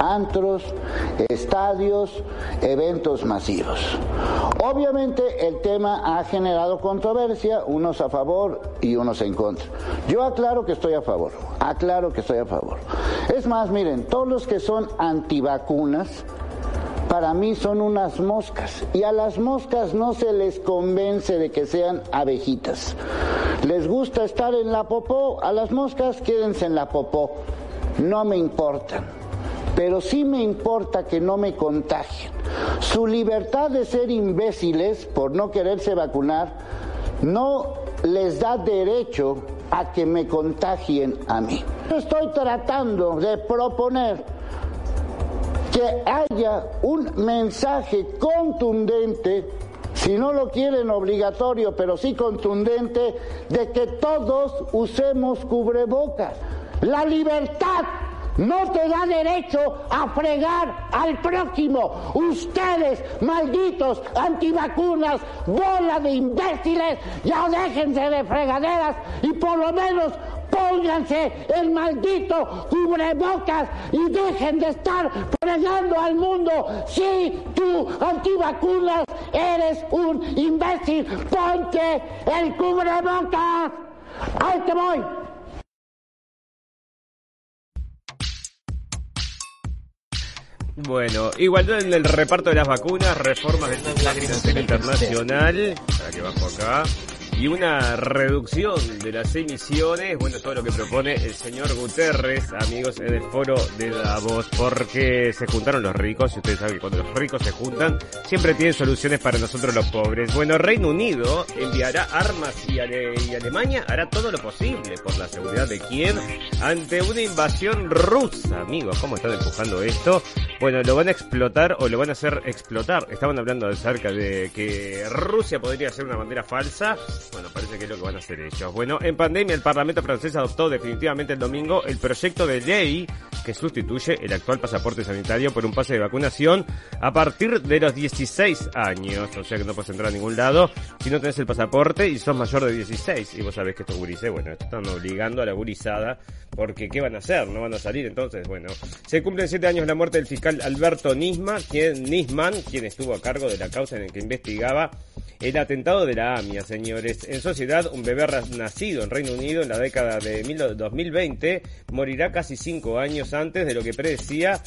antros, estadios, eventos masivos. Obviamente el tema ha generado controversia, unos a favor y unos en contra. Yo aclaro que estoy a favor, aclaro que estoy a favor. Es más, miren, todos los que son antivacunas, para mí son unas moscas. Y a las moscas no se les convence de que sean abejitas. Les gusta estar en la popó, a las moscas quédense en la popó. No me importan. Pero sí me importa que no me contagien. Su libertad de ser imbéciles por no quererse vacunar no les da derecho a que me contagien a mí. Estoy tratando de proponer que haya un mensaje contundente, si no lo quieren obligatorio, pero sí contundente, de que todos usemos cubrebocas. La libertad no te da derecho a fregar al próximo. Ustedes, malditos antivacunas, bola de imbéciles, ya déjense de fregaderas y por lo menos pónganse el maldito cubrebocas y dejen de estar fregando al mundo. Si tú, antivacunas, eres un imbécil, ponte el cubrebocas. ¡Ahí te voy! Bueno, igual en el reparto de las vacunas, reformas del Sistema Internacional, para que bajo acá, y una reducción de las emisiones, bueno, todo lo que propone el señor Guterres, amigos, en el foro de Davos, porque se juntaron los ricos, y ustedes saben que cuando los ricos se juntan, siempre tienen soluciones para nosotros los pobres. Bueno, Reino Unido enviará armas y, Alemania hará todo lo posible por la seguridad de Kiev ante una invasión rusa, amigos, ¿cómo están empujando esto? Bueno, lo van a explotar o lo van a hacer explotar. Estaban hablando acerca de que Rusia podría ser una bandera falsa bueno, parece que es lo que van a hacer ellos. Bueno, en pandemia el Parlamento francés adoptó definitivamente el domingo el proyecto de ley que sustituye el actual pasaporte sanitario por un pase de vacunación a partir de los 16 años. O sea que no puedes entrar a ningún lado si no tenés el pasaporte y sos mayor de 16. Y vos sabés que estos gurises, bueno, están obligando a la gurizada porque ¿qué van a hacer? No van a salir. Entonces, bueno, se cumplen siete años la muerte del fiscal Alberto Nisman, quien, Nisman, quien estuvo a cargo de la causa en la que investigaba el atentado de la AMIA, señores. En sociedad, un bebé nacido en Reino Unido en la década de 2020 morirá casi cinco años antes de lo que predecía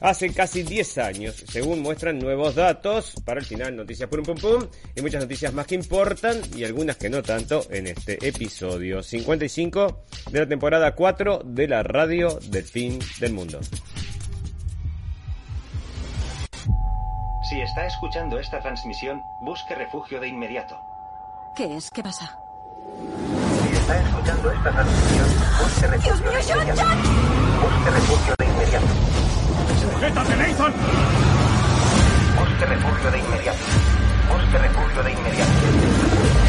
hace casi 10 años, según muestran nuevos datos. Para el final, noticias pum pum pum y muchas noticias más que importan y algunas que no tanto en este episodio 55 de la temporada 4 de la radio del fin del mundo. Si está escuchando esta transmisión, busque refugio de inmediato. ¿Qué es? ¿Qué pasa? Si está escuchando esta transmisión, busque refugio ¡Dios mío, de John, inmediato. John! Busque refugio de inmediato. ¡Sujétate, Nathan! Busque refugio de inmediato. Busque refugio de inmediato.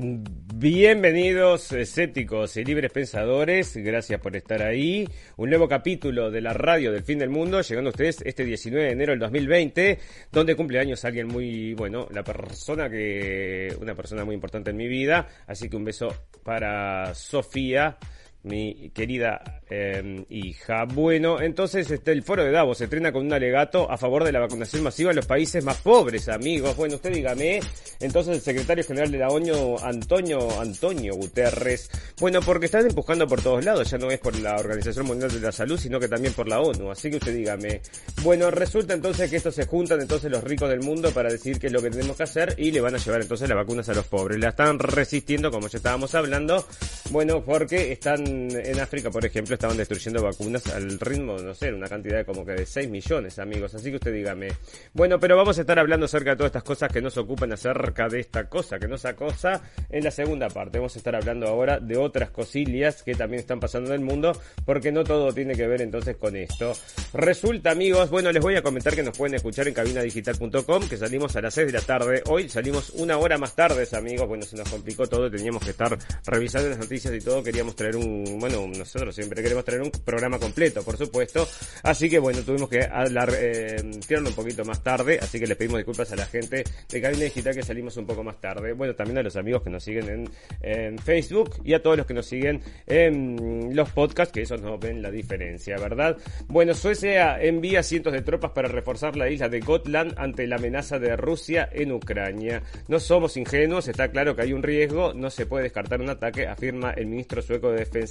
Bienvenidos escépticos y libres pensadores, gracias por estar ahí. Un nuevo capítulo de la radio del fin del mundo, llegando a ustedes este 19 de enero del 2020, donde cumple años alguien muy, bueno, la persona que, una persona muy importante en mi vida, así que un beso para Sofía mi querida eh, hija. Bueno, entonces este, el foro de Davos se estrena con un alegato a favor de la vacunación masiva en los países más pobres, amigos. Bueno, usted dígame. Entonces el secretario general de la ONU, Antonio, Antonio Guterres, bueno, porque están empujando por todos lados, ya no es por la Organización Mundial de la Salud, sino que también por la ONU. Así que usted dígame. Bueno, resulta entonces que estos se juntan entonces los ricos del mundo para decir qué es lo que tenemos que hacer y le van a llevar entonces las vacunas a los pobres. La están resistiendo, como ya estábamos hablando. Bueno, porque están en África, por ejemplo, estaban destruyendo vacunas al ritmo, no sé, una cantidad de como que de 6 millones, amigos. Así que usted dígame. Bueno, pero vamos a estar hablando acerca de todas estas cosas que nos ocupan acerca de esta cosa, que nos acosa en la segunda parte. Vamos a estar hablando ahora de otras cosillas que también están pasando en el mundo, porque no todo tiene que ver entonces con esto. Resulta, amigos, bueno, les voy a comentar que nos pueden escuchar en cabinadigital.com, que salimos a las 6 de la tarde. Hoy salimos una hora más tarde, amigos. Bueno, se nos complicó todo, teníamos que estar revisando las noticias y todo. Queríamos traer un, bueno, nosotros siempre queremos traer un programa completo, por supuesto. Así que bueno, tuvimos que hablar, eh, tirarlo un poquito más tarde, así que les pedimos disculpas a la gente de Cabina Digital que salimos un poco más tarde. Bueno, también a los amigos que nos siguen en, en Facebook y a todos los que nos siguen en los podcasts, que eso no ven la diferencia, ¿verdad? Bueno, Suecia envía cientos de tropas para reforzar la isla de Gotland ante la amenaza de Rusia en Ucrania. No somos ingenuos, está claro que hay un riesgo, no se puede descartar un ataque, afirma el ministro sueco de Defensa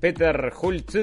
Peter Hultz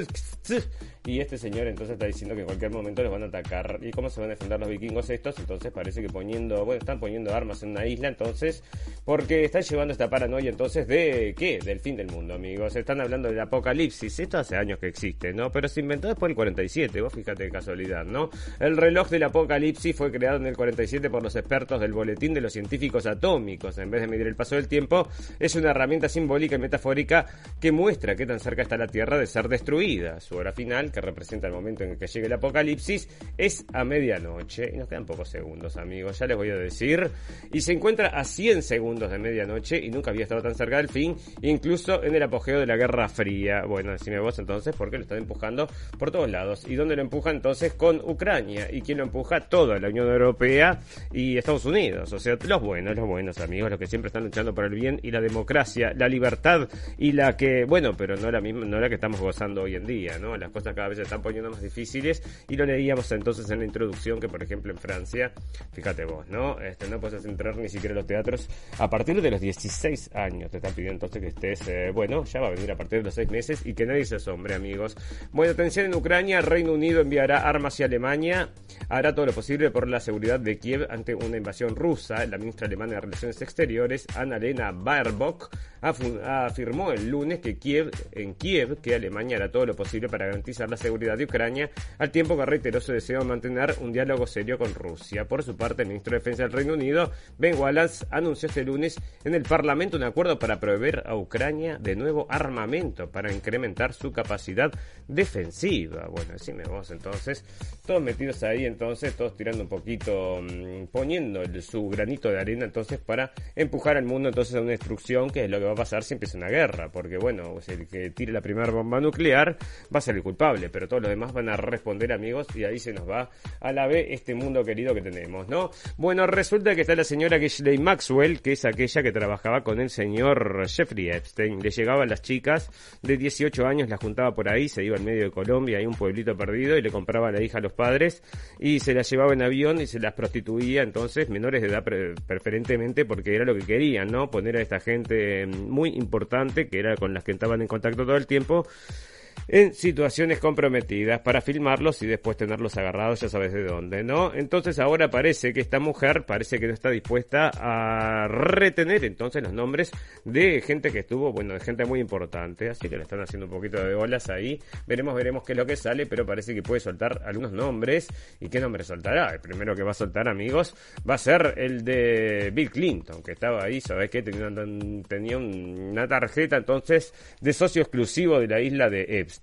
y este señor entonces está diciendo que en cualquier momento les van a atacar. ¿Y cómo se van a defender los vikingos estos? Entonces parece que poniendo, bueno, están poniendo armas en una isla, entonces, porque están llevando esta paranoia entonces de, ¿qué? Del fin del mundo, amigos. Están hablando del apocalipsis. Esto hace años que existe, ¿no? Pero se inventó después del 47, vos fíjate de casualidad, ¿no? El reloj del apocalipsis fue creado en el 47 por los expertos del Boletín de los Científicos Atómicos. En vez de medir el paso del tiempo, es una herramienta simbólica y metafórica que muestra qué tan cerca está la Tierra de ser destruida. Su hora final, que representa el momento en el que llegue el apocalipsis, es a medianoche. Y nos quedan pocos segundos, amigos, ya les voy a decir. Y se encuentra a 100 segundos de medianoche y nunca había estado tan cerca del fin, incluso en el apogeo de la Guerra Fría. Bueno, decime vos entonces, porque lo están empujando por todos lados. ¿Y dónde lo empuja entonces? Con Ucrania. ¿Y quién lo empuja? Toda la Unión Europea y Estados Unidos. O sea, los buenos, los buenos amigos, los que siempre están luchando por el bien y la democracia, la libertad y la que, bueno, pero no la misma, no la que estamos gozando hoy en día, ¿no? Las cosas cada vez están poniendo más difíciles y lo leíamos entonces en la introducción que por ejemplo en Francia, fíjate vos, ¿no? Este, no puedes entrar ni siquiera a los teatros a partir de los 16 años, te están pidiendo entonces que estés, eh, bueno, ya va a venir a partir de los 6 meses y que nadie se asombre amigos. Bueno, atención en Ucrania, Reino Unido enviará armas y Alemania hará todo lo posible por la seguridad de Kiev ante una invasión rusa. La ministra alemana de Relaciones Exteriores, Annalena Baerbock, afirmó el lunes que Kiev, en Kiev, que Alemania hará todo lo posible para garantizar la seguridad de Ucrania, al tiempo que reiteró su deseo de mantener un diálogo serio con Rusia. Por su parte, el ministro de Defensa del Reino Unido, Ben Wallace, anunció este lunes en el Parlamento un acuerdo para proveer a Ucrania de nuevo armamento para incrementar su capacidad defensiva. Bueno, decime vos entonces, todos metidos ahí entonces, todos tirando un poquito, mm, poniendo su granito de arena entonces para empujar al mundo entonces a una destrucción que es lo que va a pasar si empieza una guerra, porque bueno, el que tire la primera bomba nuclear va a ser el culpable, pero todos los demás van a responder amigos y ahí se nos va a la vez este mundo querido que tenemos, ¿no? Bueno, resulta que está la señora Ghislaine Maxwell, que es aquella que trabajaba con el señor Jeffrey Epstein, le llegaban las chicas de 18 años, las juntaba por ahí, se iba al medio de Colombia, hay un pueblito perdido y le compraba a la hija a los padres y se las llevaba en avión y se las prostituía entonces menores de edad preferentemente porque era lo que querían, ¿no? Poner a esta gente muy importante, que era con las que estaban en contacto todo el tiempo, en situaciones comprometidas para filmarlos y después tenerlos agarrados, ya sabes de dónde, ¿no? Entonces ahora parece que esta mujer parece que no está dispuesta a retener entonces los nombres de gente que estuvo, bueno, de gente muy importante, así que le están haciendo un poquito de olas ahí. Veremos, veremos qué es lo que sale, pero parece que puede soltar algunos nombres. ¿Y qué nombre soltará? El primero que va a soltar, amigos, va a ser el de Bill Clinton, que estaba ahí, ¿sabes qué? Tenía una, tenía una tarjeta entonces de socio exclusivo de la isla de Epstein.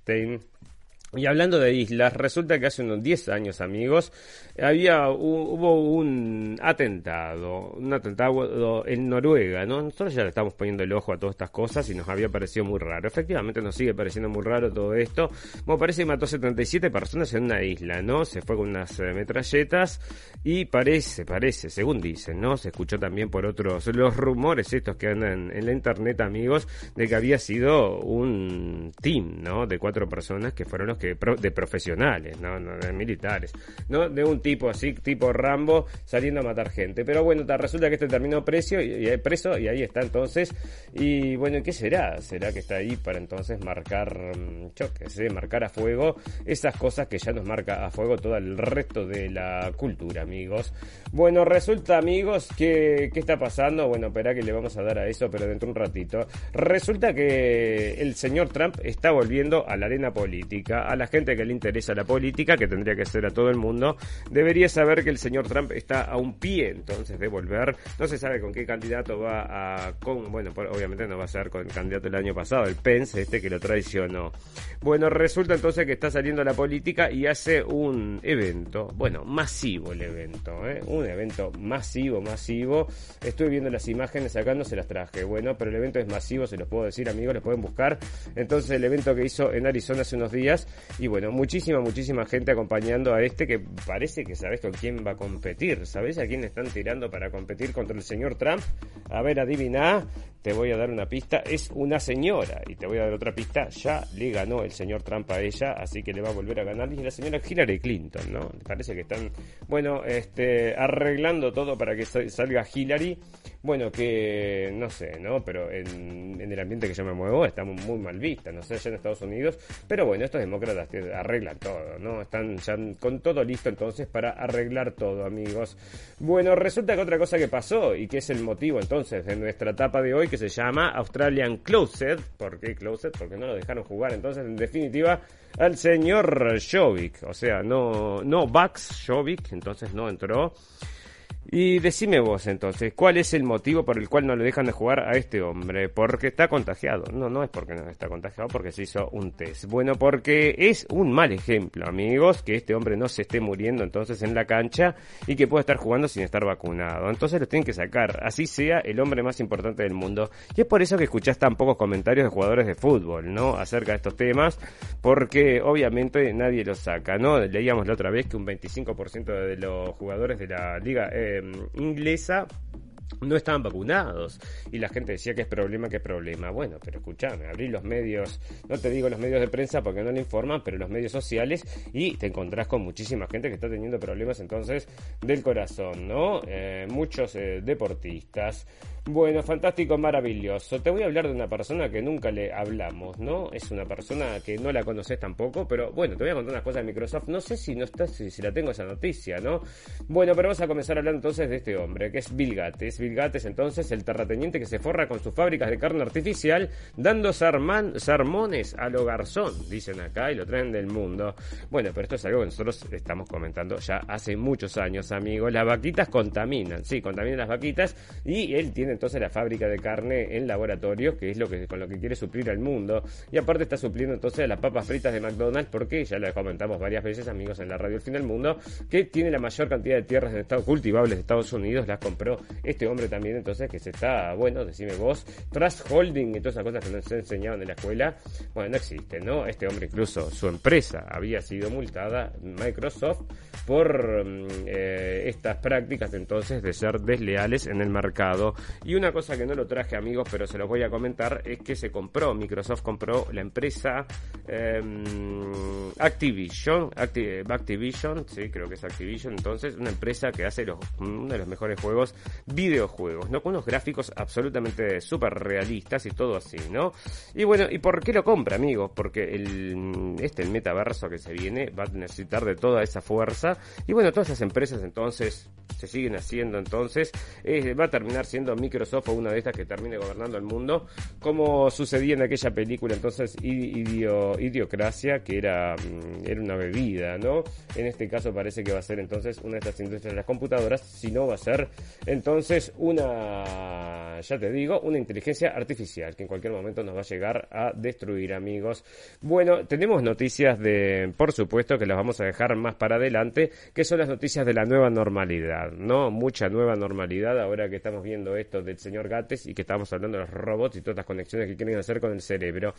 Y hablando de islas, resulta que hace unos 10 años, amigos, había hubo un atentado, un atentado en Noruega, ¿no? Nosotros ya le estamos poniendo el ojo a todas estas cosas y nos había parecido muy raro. Efectivamente nos sigue pareciendo muy raro todo esto. Bueno, parece que mató 77 personas en una isla, ¿no? Se fue con unas eh, metralletas y parece, parece, según dicen, ¿no? Se escuchó también por otros, los rumores estos que andan en la internet, amigos, de que había sido un team, ¿no? De cuatro personas que fueron los que de profesionales, ¿no? de militares, ¿no? De un tipo así, tipo Rambo, saliendo a matar gente. Pero bueno, resulta que este terminó precio y, y, preso y ahí está entonces. Y bueno, ¿qué será? ¿Será que está ahí para entonces marcar, mm, yo qué marcar a fuego esas cosas que ya nos marca a fuego todo el resto de la cultura, amigos? Bueno, resulta, amigos, que ¿qué está pasando? Bueno, espera que le vamos a dar a eso, pero dentro de un ratito. Resulta que el señor Trump está volviendo a la arena política a la gente que le interesa la política, que tendría que ser a todo el mundo, debería saber que el señor Trump está a un pie entonces de volver. No se sabe con qué candidato va a... Con, bueno, obviamente no va a ser con el candidato del año pasado, el Pence, este que lo traicionó. Bueno, resulta entonces que está saliendo a la política y hace un evento, bueno, masivo el evento, ¿eh? un evento masivo, masivo. Estoy viendo las imágenes acá, no se las traje, bueno, pero el evento es masivo, se los puedo decir amigos, les pueden buscar. Entonces el evento que hizo en Arizona hace unos días y bueno, muchísima, muchísima gente acompañando a este que parece que sabes con quién va a competir, ¿sabes a quién están tirando para competir contra el señor Trump? A ver, adivina, te voy a dar una pista, es una señora y te voy a dar otra pista, ya le ganó el señor Trump a ella, así que le va a volver a ganar. Y la señora Hillary Clinton, ¿no? Parece que están, bueno, este, arreglando todo para que salga Hillary, bueno, que no sé, ¿no? Pero en, el ambiente que yo me muevo está muy mal vista, no sé, allá en Estados Unidos, pero bueno, estos demócratas arreglan todo, ¿no? Están ya con todo listo entonces para arreglar todo, amigos. Bueno, resulta que otra cosa que pasó y que es el motivo entonces de nuestra etapa de hoy, que se llama Australian Closet. ¿Por qué Closet? Porque no lo dejaron jugar. Entonces, en definitiva, al señor Jovic. O sea, no, no Bax Jovic, entonces no entró. Y decime vos entonces, ¿cuál es el motivo por el cual no le dejan de jugar a este hombre? Porque está contagiado. No, no es porque no está contagiado, porque se hizo un test. Bueno, porque es un mal ejemplo, amigos, que este hombre no se esté muriendo entonces en la cancha y que pueda estar jugando sin estar vacunado. Entonces lo tienen que sacar, así sea el hombre más importante del mundo. Y es por eso que escuchás tan pocos comentarios de jugadores de fútbol, ¿no? Acerca de estos temas, porque obviamente nadie los saca, ¿no? Leíamos la otra vez que un 25% de los jugadores de la liga... Eh, inglesa no estaban vacunados y la gente decía que es problema, que es problema. Bueno, pero escúchame, abrí los medios, no te digo los medios de prensa porque no le informan, pero los medios sociales y te encontrás con muchísima gente que está teniendo problemas entonces del corazón, ¿no? Eh, muchos eh, deportistas, bueno, fantástico, maravilloso. Te voy a hablar de una persona que nunca le hablamos, ¿no? Es una persona que no la conoces tampoco, pero bueno, te voy a contar unas cosas de Microsoft. No sé si no está, si, la tengo esa noticia, ¿no? Bueno, pero vamos a comenzar hablando entonces de este hombre, que es Bill Gates. Bill Gates, entonces, el terrateniente que se forra con sus fábricas de carne artificial, dando sermones a lo garzón, dicen acá, y lo traen del mundo. Bueno, pero esto es algo que nosotros estamos comentando ya hace muchos años, amigos. Las vaquitas contaminan, sí, contaminan las vaquitas, y él tiene entonces la fábrica de carne en laboratorio, que es lo que con lo que quiere suplir al mundo. Y aparte está supliendo entonces las papas fritas de McDonald's, porque ya lo comentamos varias veces, amigos, en la radio El Fin del Mundo, que tiene la mayor cantidad de tierras en estado, cultivables de Estados Unidos, las compró este hombre también, entonces que se está, bueno, decime vos, Trust Holding y todas esas cosas que nos enseñaban en la escuela, bueno, no existe, ¿no? Este hombre incluso, su empresa había sido multada, Microsoft, por mm, eh, estas prácticas entonces de ser desleales en el mercado y una cosa que no lo traje amigos, pero se los voy a comentar, es que se compró, Microsoft compró la empresa em, Activision, Activision, sí, creo que es Activision, entonces una empresa que hace uno de los mejores juegos, videojuegos, ¿no? Con unos gráficos absolutamente súper realistas y todo así, ¿no? Y bueno, ¿y por qué lo compra, amigos? Porque el, este, el metaverso que se viene, va a necesitar de toda esa fuerza. Y bueno, todas esas empresas entonces se siguen haciendo entonces, eh, va a terminar siendo Microsoft o una de estas que termine gobernando el mundo, como sucedía en aquella película entonces Idio, Idiocracia, que era, mm, era una bebida, ¿no? En este caso parece que va a ser entonces una de estas industrias de las computadoras, si no va a ser entonces una, ya te digo, una inteligencia artificial que en cualquier momento nos va a llegar a destruir, amigos. Bueno, tenemos noticias de, por supuesto, que las vamos a dejar más para adelante, que son las noticias de la nueva normalidad, ¿no? Mucha nueva normalidad ahora que estamos viendo esto del señor Gates y que estamos hablando de los robots y todas las conexiones que quieren hacer con el cerebro.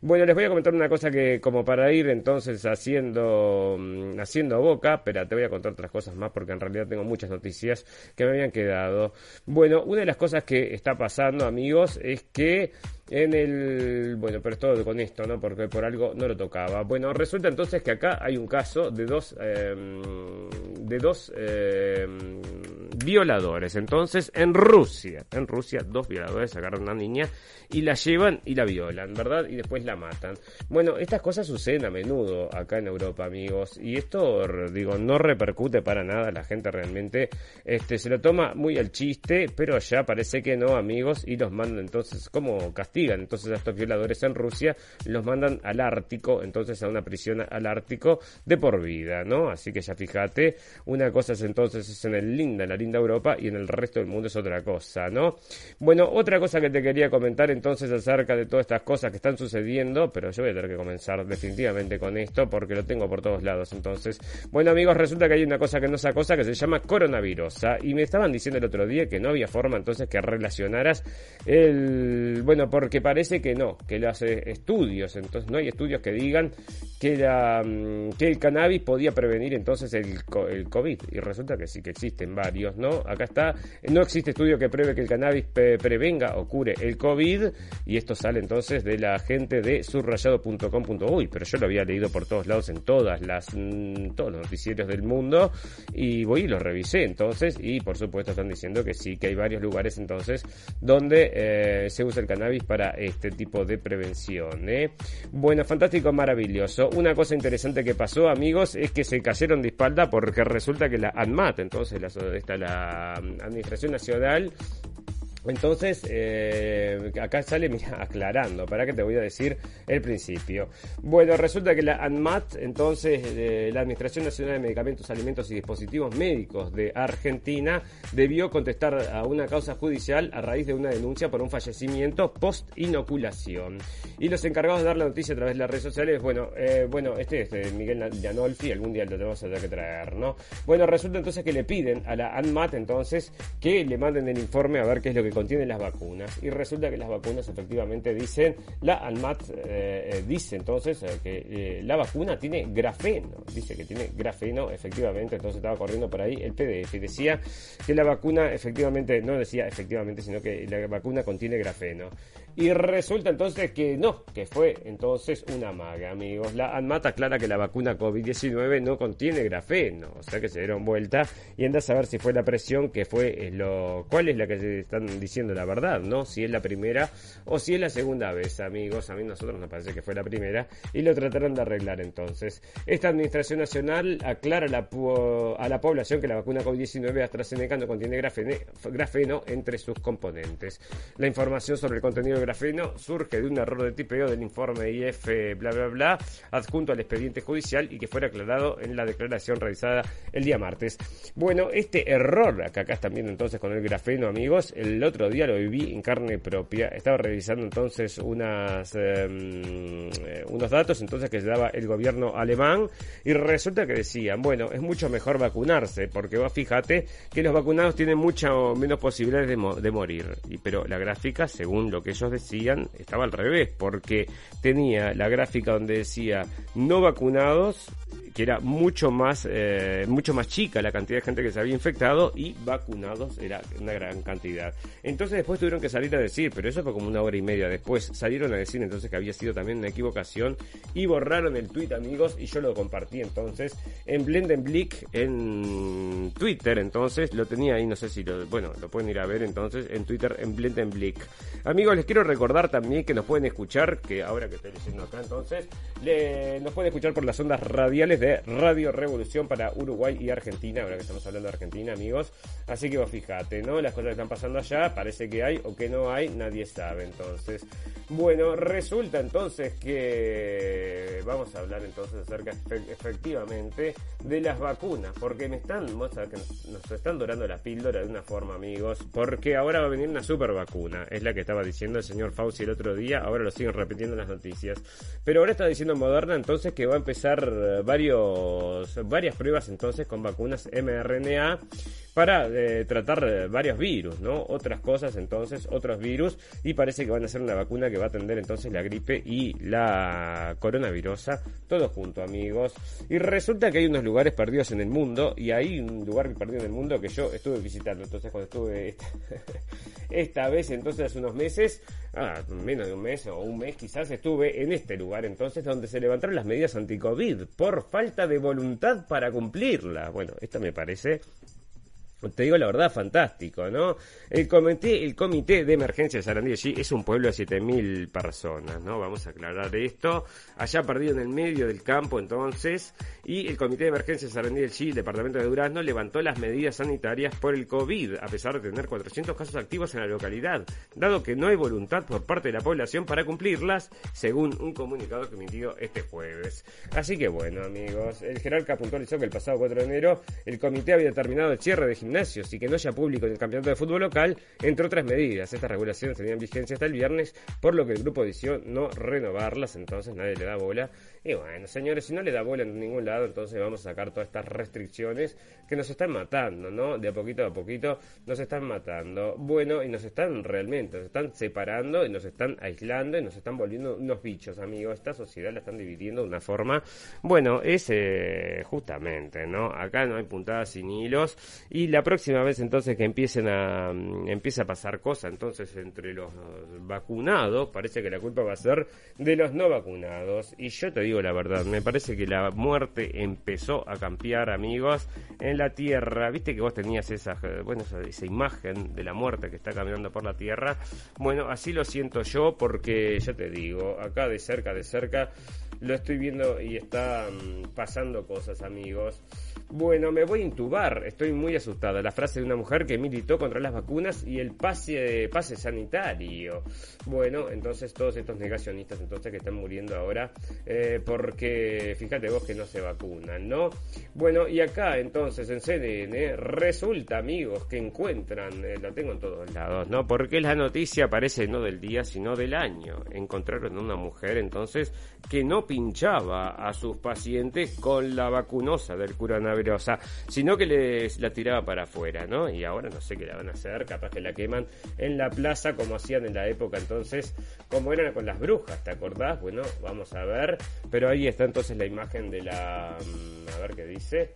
Bueno, les voy a comentar una cosa que como para ir entonces haciendo mm, haciendo boca, pero te voy a contar otras cosas más porque en realidad tengo muchas noticias que me habían quedado. Bueno, una de las cosas que está pasando, amigos, es que en el... Bueno, pero todo con esto, ¿no? Porque por algo no lo tocaba. Bueno, resulta entonces que acá hay un caso de dos... Em, de dos... Em, violadores. Entonces, en Rusia, en Rusia, dos violadores agarran a una niña y la llevan y la violan, ¿verdad? Y después la matan. Bueno, estas cosas suceden a menudo acá en Europa, amigos. Y esto, digo, no repercute para nada. La gente realmente este, se lo toma muy al chiste, pero allá parece que no, amigos. Y los mandan entonces, como entonces a estos violadores en Rusia? Los mandan al Ártico, entonces a una prisión al Ártico de por vida, ¿no? Así que ya fíjate, una cosa es entonces es en el linda, en la linda Europa y en el resto del mundo es otra cosa, ¿no? Bueno, otra cosa que te quería comentar entonces acerca de todas estas cosas que están sucediendo, pero yo voy a tener que comenzar definitivamente con esto porque lo tengo por todos lados. Entonces, bueno amigos, resulta que hay una cosa que no es cosa que se llama coronavirus y me estaban diciendo el otro día que no había forma entonces que relacionaras el, bueno, porque parece que no, que hace estudios, entonces no hay estudios que digan que, mm, el cannabis podía prevenir entonces el, el COVID y resulta que sí que existen varios, ¿no? Acá está, no existe estudio que pruebe que el cannabis prevenga o cure el COVID y esto sale entonces de la gente de subrayado.com.uy, pero yo lo había leído por todos lados en todas las mm, todos los noticieros del mundo y voy y lo revisé entonces y por supuesto están diciendo que sí, que hay varios lugares entonces donde eh, se usa el cannabis para este tipo de prevención. ¿eh? Bueno, fantástico, maravilloso. Una cosa interesante que pasó, amigos, es que se cayeron de espalda porque resulta que la ANMAT, entonces la, esta, la Administración Nacional entonces, eh, acá sale, mira, aclarando, para que te voy a decir el principio. Bueno, resulta que la ANMAT, entonces, eh, la Administración Nacional de Medicamentos, Alimentos y Dispositivos Médicos de Argentina, debió contestar a una causa judicial a raíz de una denuncia por un fallecimiento post-inoculación. Y los encargados de dar la noticia a través de las redes sociales, bueno, eh, bueno, este es Miguel algún día lo tenemos a tener que traer, ¿no? Bueno, resulta entonces que le piden a la ANMAT, entonces, que le manden el informe a ver qué es lo que contienen las vacunas. Y resulta que las vacunas efectivamente dicen, la ANMAT eh, eh, dice entonces eh, que la vacuna tiene grafeno. Dice que tiene grafeno, efectivamente. Entonces estaba corriendo por ahí el PDF y decía que la vacuna efectivamente, no decía efectivamente, sino que la vacuna contiene grafeno. Y resulta entonces que no, que fue entonces una maga, amigos. La ANMAT aclara que la vacuna COVID-19 no contiene grafeno, o sea que se dieron vuelta y anda a saber si fue la presión que fue lo... ¿Cuál es la que están diciendo la verdad, no? Si es la primera o si es la segunda vez, amigos. A mí nosotros nos parece que fue la primera y lo trataron de arreglar entonces. Esta administración nacional aclara a la, población que la vacuna COVID-19 AstraZeneca no contiene grafeno, entre sus componentes. La información sobre el contenido de grafeno surge de un error de tipeo del informe IF bla bla bla adjunto al expediente judicial y que fuera aclarado en la declaración realizada el día martes. Bueno, este error que acá están viendo entonces con el grafeno, amigos, el otro día lo viví en carne propia. Estaba revisando entonces unas em, eh, unos datos entonces que daba el gobierno alemán y resulta que decían, bueno, es mucho mejor vacunarse porque fíjate que los vacunados tienen mucho menos posibilidades de, de morir. Y, pero la gráfica, según lo que ellos decían, estaba al revés, porque tenía la gráfica donde decía no vacunados que era mucho más, eh, mucho más chica la cantidad de gente que se había infectado y vacunados era una gran cantidad. Entonces después tuvieron que salir a decir, pero eso fue como una hora y media después, salieron a decir entonces que había sido también una equivocación y borraron el tweet amigos y yo lo compartí entonces en Blendenblick en Twitter, entonces lo tenía ahí, no sé si lo, bueno, lo pueden ir a ver entonces en Twitter en Blendenblick. Amigos, les quiero recordar también que nos pueden escuchar, que ahora que estoy leyendo acá entonces, le, nos pueden escuchar por las ondas radiales de Radio Revolución para Uruguay y Argentina, ahora que estamos hablando de Argentina, amigos. Así que vos fíjate, ¿no? Las cosas que están pasando allá, parece que hay o que no hay, nadie sabe. Entonces, bueno, resulta entonces que vamos a hablar entonces acerca efectivamente de las vacunas, porque me están, vamos a que nos, están dorando la píldora de una forma, amigos, porque ahora va a venir una super vacuna, es la que estaba diciendo el señor Fauci el otro día, ahora lo siguen repitiendo en las noticias. Pero ahora está diciendo Moderna entonces que va a empezar varios varias pruebas entonces con vacunas mRNA para eh, tratar eh, varios virus, ¿no? Otras cosas entonces, otros virus y parece que van a ser una vacuna que va a atender entonces la gripe y la coronavirosa, todo junto amigos. Y resulta que hay unos lugares perdidos en el mundo y hay un lugar perdido en el mundo que yo estuve visitando, entonces cuando estuve esta, esta vez entonces hace unos meses, ah, menos de un mes o un mes quizás, estuve en este lugar entonces donde se levantaron las medidas anti-COVID por falta de voluntad para cumplirla. Bueno, esto me parece te digo la verdad, fantástico, ¿no? El comité, el comité de emergencia de Sarandí allí es un pueblo de 7.000 personas, ¿no? Vamos a aclarar esto. Allá perdido en el medio del campo entonces, y el comité de emergencia de Sarandí del el departamento de Durazno, levantó las medidas sanitarias por el COVID, a pesar de tener 400 casos activos en la localidad, dado que no hay voluntad por parte de la población para cumplirlas, según un comunicado que emitió este jueves. Así que bueno, amigos, el jerarca puntualizó que el pasado 4 de enero el comité había determinado el cierre de y que no haya público en el campeonato de fútbol local, entre otras medidas. Estas regulaciones tenían vigencia hasta el viernes, por lo que el grupo decidió no renovarlas, entonces nadie le da bola. Y bueno, señores, si no le da bola en ningún lado, entonces vamos a sacar todas estas restricciones que nos están matando, ¿no? De a poquito a poquito nos están matando. Bueno, y nos están realmente, nos están separando y nos están aislando y nos están volviendo unos bichos, amigos. Esta sociedad la están dividiendo de una forma, bueno, es eh, justamente, ¿no? Acá no hay puntadas sin hilos y la próxima vez entonces que empiecen a mm, empiece a pasar cosas entonces entre los vacunados, parece que la culpa va a ser de los no vacunados y yo te digo la verdad, me parece que la muerte empezó a cambiar, amigos, en la Tierra. Viste que vos tenías esa, bueno, esa, imagen de la muerte que está caminando por la Tierra. Bueno, así lo siento yo porque, ya te digo, acá de cerca, de cerca, lo estoy viendo y está mm, pasando cosas, amigos. Bueno, me voy a intubar, estoy muy asustada. La frase de una mujer que militó contra las vacunas y el pase, sanitario. Bueno, entonces todos estos negacionistas entonces que están muriendo ahora eh, porque fíjate vos que no se vacunan, ¿no? Bueno, y acá entonces en CNN resulta, amigos, que encuentran, eh, lo tengo en todos lados, ¿no? Porque la noticia parece no del día, sino del año. Encontraron una mujer entonces que no pinchaba a sus pacientes con la vacunosa del coronavirus, sino que les la tiraba para afuera, ¿no? Y ahora no sé qué la van a hacer, capaz que la queman en la plaza como hacían en la época entonces, como eran con las brujas, ¿te acordás? Bueno, vamos a ver, pero ahí está entonces la imagen de la... Mm, a ver qué dice.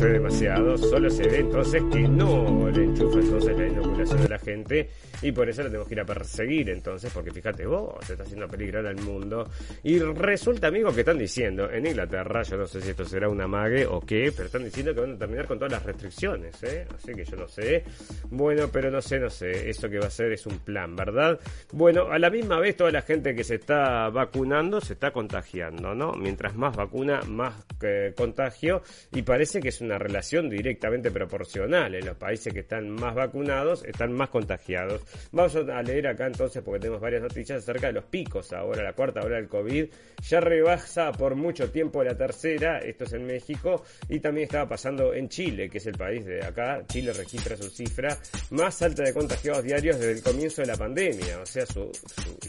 Ve demasiado, solo se ve entonces que no le enchufa entonces la inoculación a la gente y por eso lo tenemos que ir a perseguir entonces, porque fíjate vos, se está haciendo peligrar al mundo y resulta, amigos, que están diciendo en Inglaterra, yo no sé si esto será una mague o qué, pero están diciendo que van a terminar con todas las restricciones, ¿eh? así que yo no sé, bueno, pero no sé, no sé, eso que va a ser es un plan, ¿verdad? Bueno, a la misma vez toda la gente que se está vacunando se está contagiando, ¿no? Mientras más vacuna, más eh, contagio y parece que es una relación directamente proporcional. En los países que están más vacunados están más contagiados. Vamos a leer acá entonces porque tenemos varias noticias acerca de los picos. Ahora la cuarta hora del COVID ya rebasa por mucho tiempo la tercera. Esto es en México y también estaba pasando en Chile, que es el país de acá. Chile registra su cifra más alta de contagiados diarios desde el comienzo de la pandemia, o sea, su,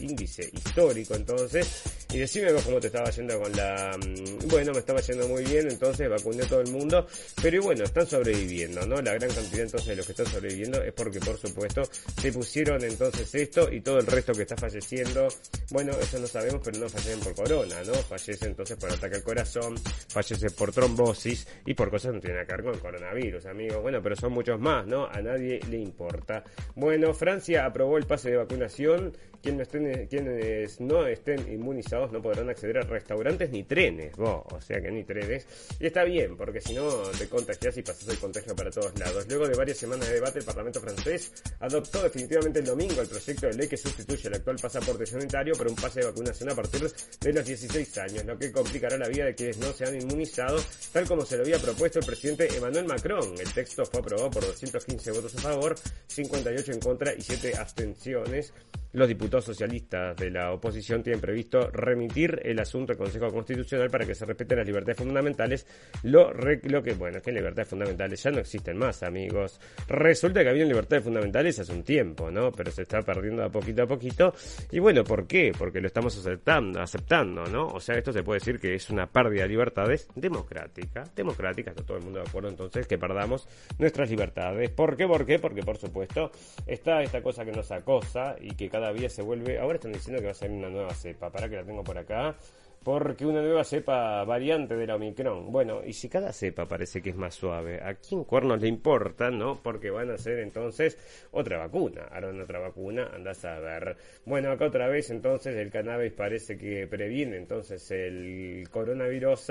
índice histórico entonces. Y decime vos cómo te estaba yendo con la... Mm, bueno, me estaba yendo muy bien, entonces vacuné a todo el mundo pero bueno, están sobreviviendo, ¿no? La gran cantidad entonces de los que están sobreviviendo es porque por supuesto se pusieron entonces esto y todo el resto que está falleciendo, bueno, eso no sabemos, pero no fallecen por corona, ¿no? Fallece entonces por ataque al corazón, fallece por trombosis y por cosas que no tienen que ver con el coronavirus, amigos. Bueno, pero son muchos más, ¿no? A nadie le importa. Bueno, Francia aprobó el pase de vacunación estén, quienes no estén inmunizados no podrán acceder a restaurantes ni trenes, o sea que ni trenes. Y está bien, porque si no te contagias y pasas el contagio para todos lados. Luego de varias semanas de debate, el Parlamento francés adoptó definitivamente el domingo el proyecto de ley que sustituye el actual pasaporte sanitario por un pase de vacunación a partir de los 16 años, lo que complicará la vida de quienes no se han inmunizado, tal como se lo había propuesto el presidente Emmanuel Macron. El texto fue aprobado por 215 votos a favor, 58 en contra y 7 abstenciones. Los diputados socialistas de la oposición tienen previsto remitir el asunto al Consejo Constitucional para que se respeten las libertades fundamentales. Lo, que, bueno, es que libertades fundamentales ya no existen más, amigos. Resulta que había libertades fundamentales hace un tiempo, ¿no? Pero se está perdiendo a poquito a poquito. Y bueno, ¿por qué? Porque lo estamos aceptando, aceptando, ¿no? O sea, esto se puede decir que es una pérdida de libertades democrática. Democrática, está todo el mundo de acuerdo entonces que perdamos nuestras libertades. ¿Por qué? ¿Por qué? Porque por supuesto está esta cosa que nos acosa y que cada día se vuelve. Ahora están diciendo que va a salir una nueva cepa. Para que la tengo por acá. porque una nueva cepa variante de la Omicron. Bueno, y si cada cepa parece que es más suave, ¿a quién cuernos le importa, no? Porque van a hacer entonces otra vacuna. Harán otra vacuna, andás a ver. Bueno, acá otra vez entonces el cannabis parece que previene entonces el coronavirus.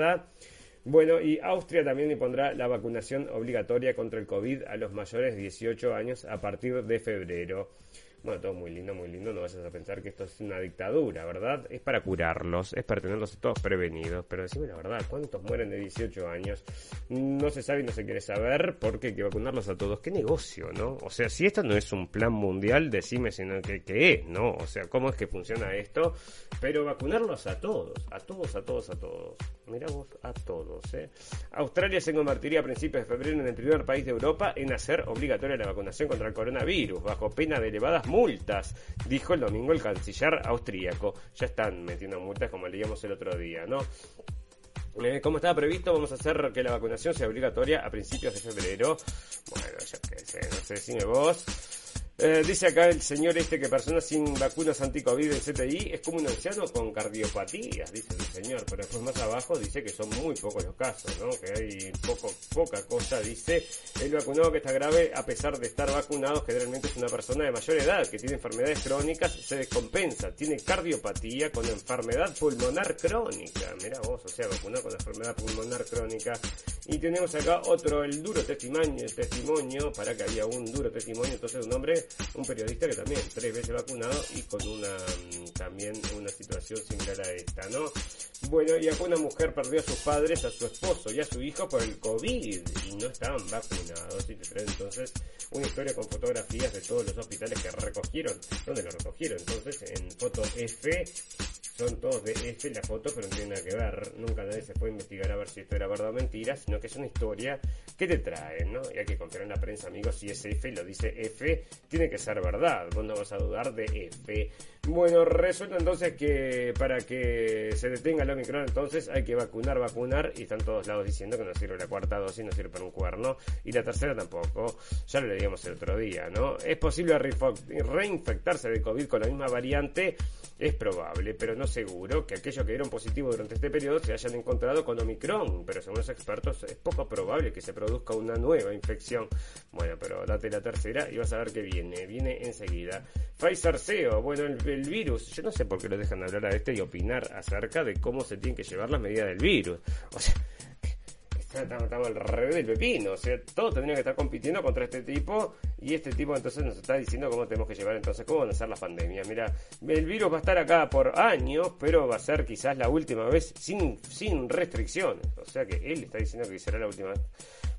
Bueno, y Austria también impondrá la vacunación obligatoria contra el COVID a los mayores de 18 años a partir de febrero. Bueno, todo muy lindo, muy lindo. No vayas a pensar que esto es una dictadura, ¿verdad? Es para curarlos, es para tenerlos todos prevenidos. Pero decime la verdad, ¿cuántos mueren de 18 años? No se sabe y no se quiere saber porque hay que vacunarlos a todos. ¿Qué negocio, no? O sea, si esto no es un plan mundial, decime sino que, qué es, ¿no? O sea, ¿cómo es que funciona esto? Pero vacunarlos a todos, a todos, a todos, a todos. Miramos a todos, ¿eh? Australia se convertiría a principios de febrero en el primer país de Europa en hacer obligatoria la vacunación contra el coronavirus, bajo pena de elevadas multas, dijo el domingo el canciller austríaco. Ya están metiendo multas como leíamos el otro día, ¿no? Eh, como estaba previsto, vamos a hacer que la vacunación sea obligatoria a principios de febrero. Bueno, ya que sé, no sé, decime vos. Eh, dice acá el señor este que personas sin vacunas anti-COVID en CTI es como un anciano con cardiopatías, dice el señor, pero después más abajo dice que son muy pocos los casos, ¿no? Que hay poco, poca cosa, dice el vacunado que está grave a pesar de estar vacunado, generalmente es una persona de mayor edad que tiene enfermedades crónicas, se descompensa, tiene cardiopatía con enfermedad pulmonar crónica, mira vos, o sea, vacunado con enfermedad pulmonar crónica. Y tenemos acá otro, el duro testimonio, testimonio, para que había un duro testimonio, entonces un hombre un periodista que también tres veces vacunado y con una mm, también una situación similar a esta, ¿no? Bueno, y acá una mujer perdió a sus padres, a su esposo y a su hijo por el COVID y no estaban vacunados. Y te trae entonces una historia con fotografías de todos los hospitales que recogieron, ¿dónde lo recogieron? Entonces en foto F son todos de F la foto, pero no tiene nada que ver. Nunca nadie se puede investigar a ver si esto era verdad o mentira, sino que es una historia que te trae, ¿no? Y hay que confiar en la prensa, amigos, si es F, lo dice F, tiene que ser verdad. Vos no vas a dudar de F. Bueno, resulta entonces que para que se detenga el Omicron, entonces hay que vacunar, vacunar, y están todos lados diciendo que no sirve la cuarta dosis, no sirve para un cuerno, y la tercera tampoco. Ya lo leíamos el otro día, ¿no? ¿Es posible reinfectarse de COVID con la misma variante? Es probable, pero no seguro, que aquellos que dieron positivo durante este periodo se hayan encontrado con Omicron, pero según los expertos es poco probable que se produzca una nueva infección. Bueno, pero date la tercera y vas a ver que viene, viene enseguida. Pfizer CEO, bueno, el el virus. Yo no sé por qué lo dejan hablar a este y opinar acerca de cómo se tienen que llevar las medidas del virus. O sea, estamos, al revés del pepino. O sea, todos tendrían que estar compitiendo contra este tipo y este tipo entonces nos está diciendo cómo tenemos que llevar entonces, cómo van a ser las pandemias. Mira, el virus va a estar acá por años, pero va a ser quizás la última vez sin, sin restricciones. O sea que él está diciendo que será la última vez.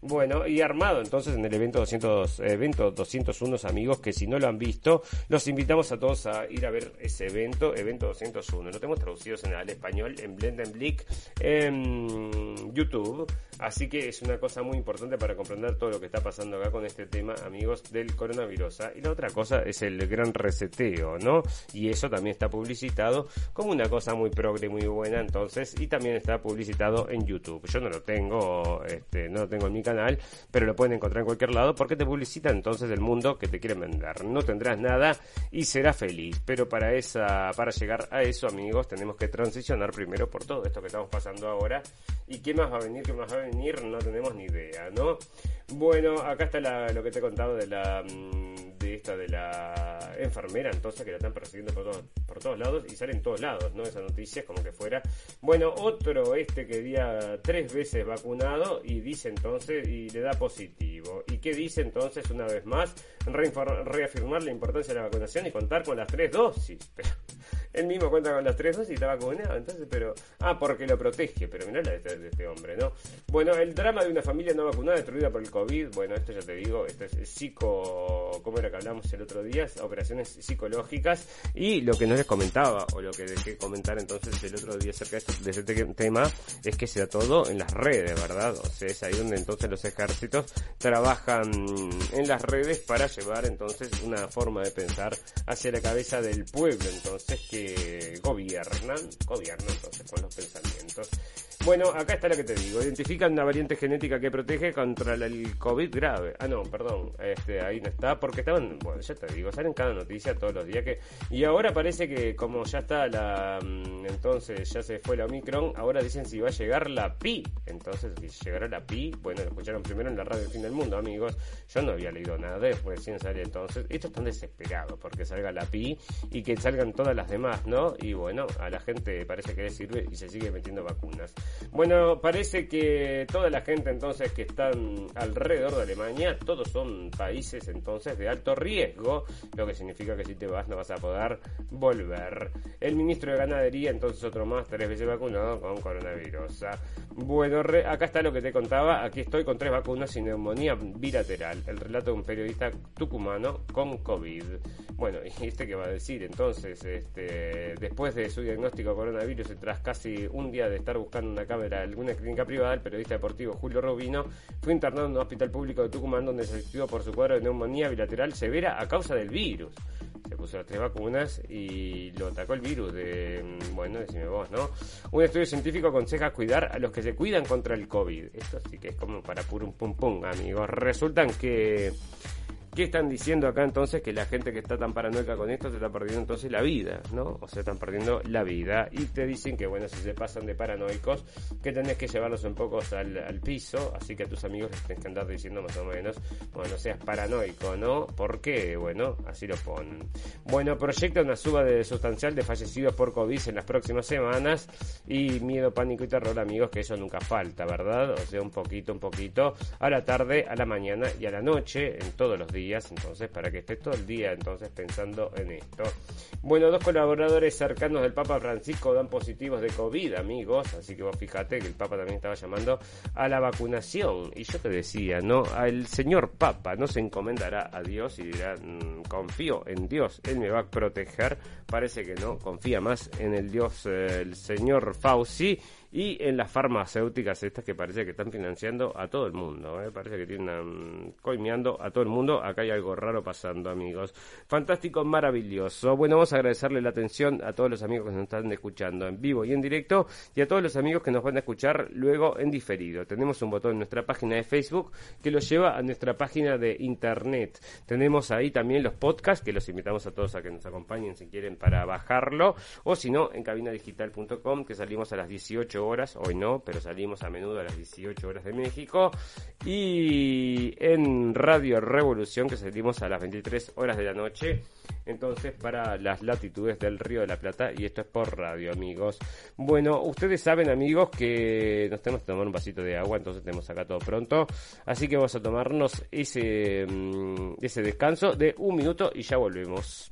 Bueno, y armado entonces en el evento 200, evento 201 amigos que si no lo han visto, los invitamos a todos a ir a ver ese evento, evento 201. Lo tenemos traducidos en al español en Blendenblick en YouTube, así que es una cosa muy importante para comprender todo lo que está pasando acá con este tema, amigos, del coronavirus. Y la otra cosa es el gran reseteo, ¿no? Y eso también está publicitado como una cosa muy progre, muy buena, entonces, y también está publicitado en YouTube. Yo no lo tengo, este, no lo tengo en mi canal pero lo pueden encontrar en cualquier lado porque te publicitan entonces el mundo que te quieren vender. No tendrás nada y serás feliz, pero para esa para llegar a eso, amigos, tenemos que transicionar primero por todo esto que estamos pasando ahora y qué más va a venir, qué más va a venir, no tenemos ni idea, ¿no? Bueno, acá está lo que te he contado de la mm, de esta de la enfermera, entonces que la están persiguiendo por todos, por todos lados y sale en todos lados, ¿no? Esa noticia es como que fuera. Bueno, otro este que día tres veces vacunado y dice entonces y le da positivo. ¿Y qué dice entonces una vez más? reafirmar la importancia de la vacunación y contar con las tres dosis. Pero él mismo cuenta con las tres dosis y está vacunado, entonces, pero... Ah, porque lo protege, pero mirá la de este, de este hombre, ¿no? Bueno, el drama de una familia no vacunada destruida por el COVID, bueno, esto ya te digo, esto es psico... ¿Cómo era que hablamos el otro día? Operaciones psicológicas y lo que no les comentaba, o lo que dejé comentar entonces el otro día acerca de, este, tema, es que se da todo en las redes, ¿verdad? O sea, es ahí donde entonces los ejércitos trabajan en las redes para llevar entonces una forma de pensar hacia la cabeza del pueblo, entonces que gobiernan, gobiernan entonces con los pensamientos. Bueno, acá está lo que te digo. Identifican una variante genética que protege contra el COVID grave. Ah, no, perdón. Este, ahí no está. Porque estaban, bueno, ya te digo, salen cada noticia todos los días que... Y ahora parece que como ya está la... Mm, entonces ya se fue la Omicron, ahora dicen si va a llegar la Pi. Entonces, si llegará la Pi, bueno, lo escucharon primero en la radio del fin del mundo, amigos. Yo no había leído nada, después recién sale entonces. Esto están desesperados porque salga la Pi y que salgan todas las demás, ¿no? Y bueno, a la gente parece que le sirve y se sigue metiendo vacunas. Bueno, parece que toda la gente entonces que están alrededor de Alemania, todos son países entonces de alto riesgo, lo que significa que si te vas no vas a poder volver. El ministro de Ganadería, entonces otro más, tres veces vacunado con coronavirus. Bueno, acá está lo que te contaba, aquí estoy con tres vacunas y neumonía bilateral, el relato de un periodista tucumano con COVID. Bueno, ¿y este qué va a decir? Entonces, este, después de su diagnóstico de coronavirus tras casi un día de estar buscando una cámara alguna clínica privada, el periodista deportivo Julio Rubino fue internado en un hospital público de Tucumán donde se asistió por su cuadro de neumonía bilateral severa a causa del virus se puso las tres vacunas y lo atacó el virus de, mm, bueno, decime vos, ¿no? Un estudio científico aconseja cuidar a los que se cuidan contra el COVID. Esto sí que es como para puro pum pum, amigos. Resultan que ¿Qué están diciendo acá entonces? Que la gente que está tan paranoica con esto se está perdiendo entonces la vida, ¿no? O se están perdiendo la vida. Y te dicen que, bueno, si se pasan de paranoicos, que tenés que llevarlos un poco al, piso. Así que a tus amigos les tenés que andar diciendo más o menos, bueno, seas paranoico, ¿no? ¿Por qué? Bueno, así lo ponen. Bueno, proyecta una suba de sustancial de fallecidos por COVID en las próximas semanas. Y miedo, pánico y terror, amigos, que eso nunca falta, ¿verdad? O sea, un poquito, un poquito, a la tarde, a la mañana y a la noche, en todos los días entonces para que estés todo el día entonces pensando en esto. Bueno, dos colaboradores cercanos del Papa Francisco dan positivos de COVID, amigos, así que vos fíjate que el Papa también estaba llamando a la vacunación. Y yo te decía, ¿no? Al señor Papa no se encomendará a Dios y dirá, mm, confío en Dios, Él me va a proteger. Parece que no, confía más en el Dios, eh, el señor Fauci y en las farmacéuticas estas que parece que están financiando a todo el mundo, ¿eh? parece que tienen coimeando a todo el mundo, acá hay algo raro pasando amigos, fantástico, maravilloso, bueno vamos a agradecerle la atención a todos los amigos que nos están escuchando en vivo y en directo y a todos los amigos que nos van a escuchar luego en diferido, tenemos un botón en nuestra página de Facebook que los lleva a nuestra página de internet, tenemos ahí también los podcasts que los invitamos a todos a que nos acompañen si quieren para bajarlo. O si no en cabinadigital.com que salimos a las 18 horas, hoy no, pero salimos a menudo a las 18 horas de México. Y en Radio Revolución, que salimos a las 23 horas de la noche, entonces para las latitudes del Río de la Plata, y esto es por radio, amigos. Bueno, ustedes saben, amigos, que nos tenemos que tomar un vasito de agua, entonces tenemos acá todo pronto. Así que vamos a tomarnos ese, mm, ese descanso de un minuto y ya volvemos.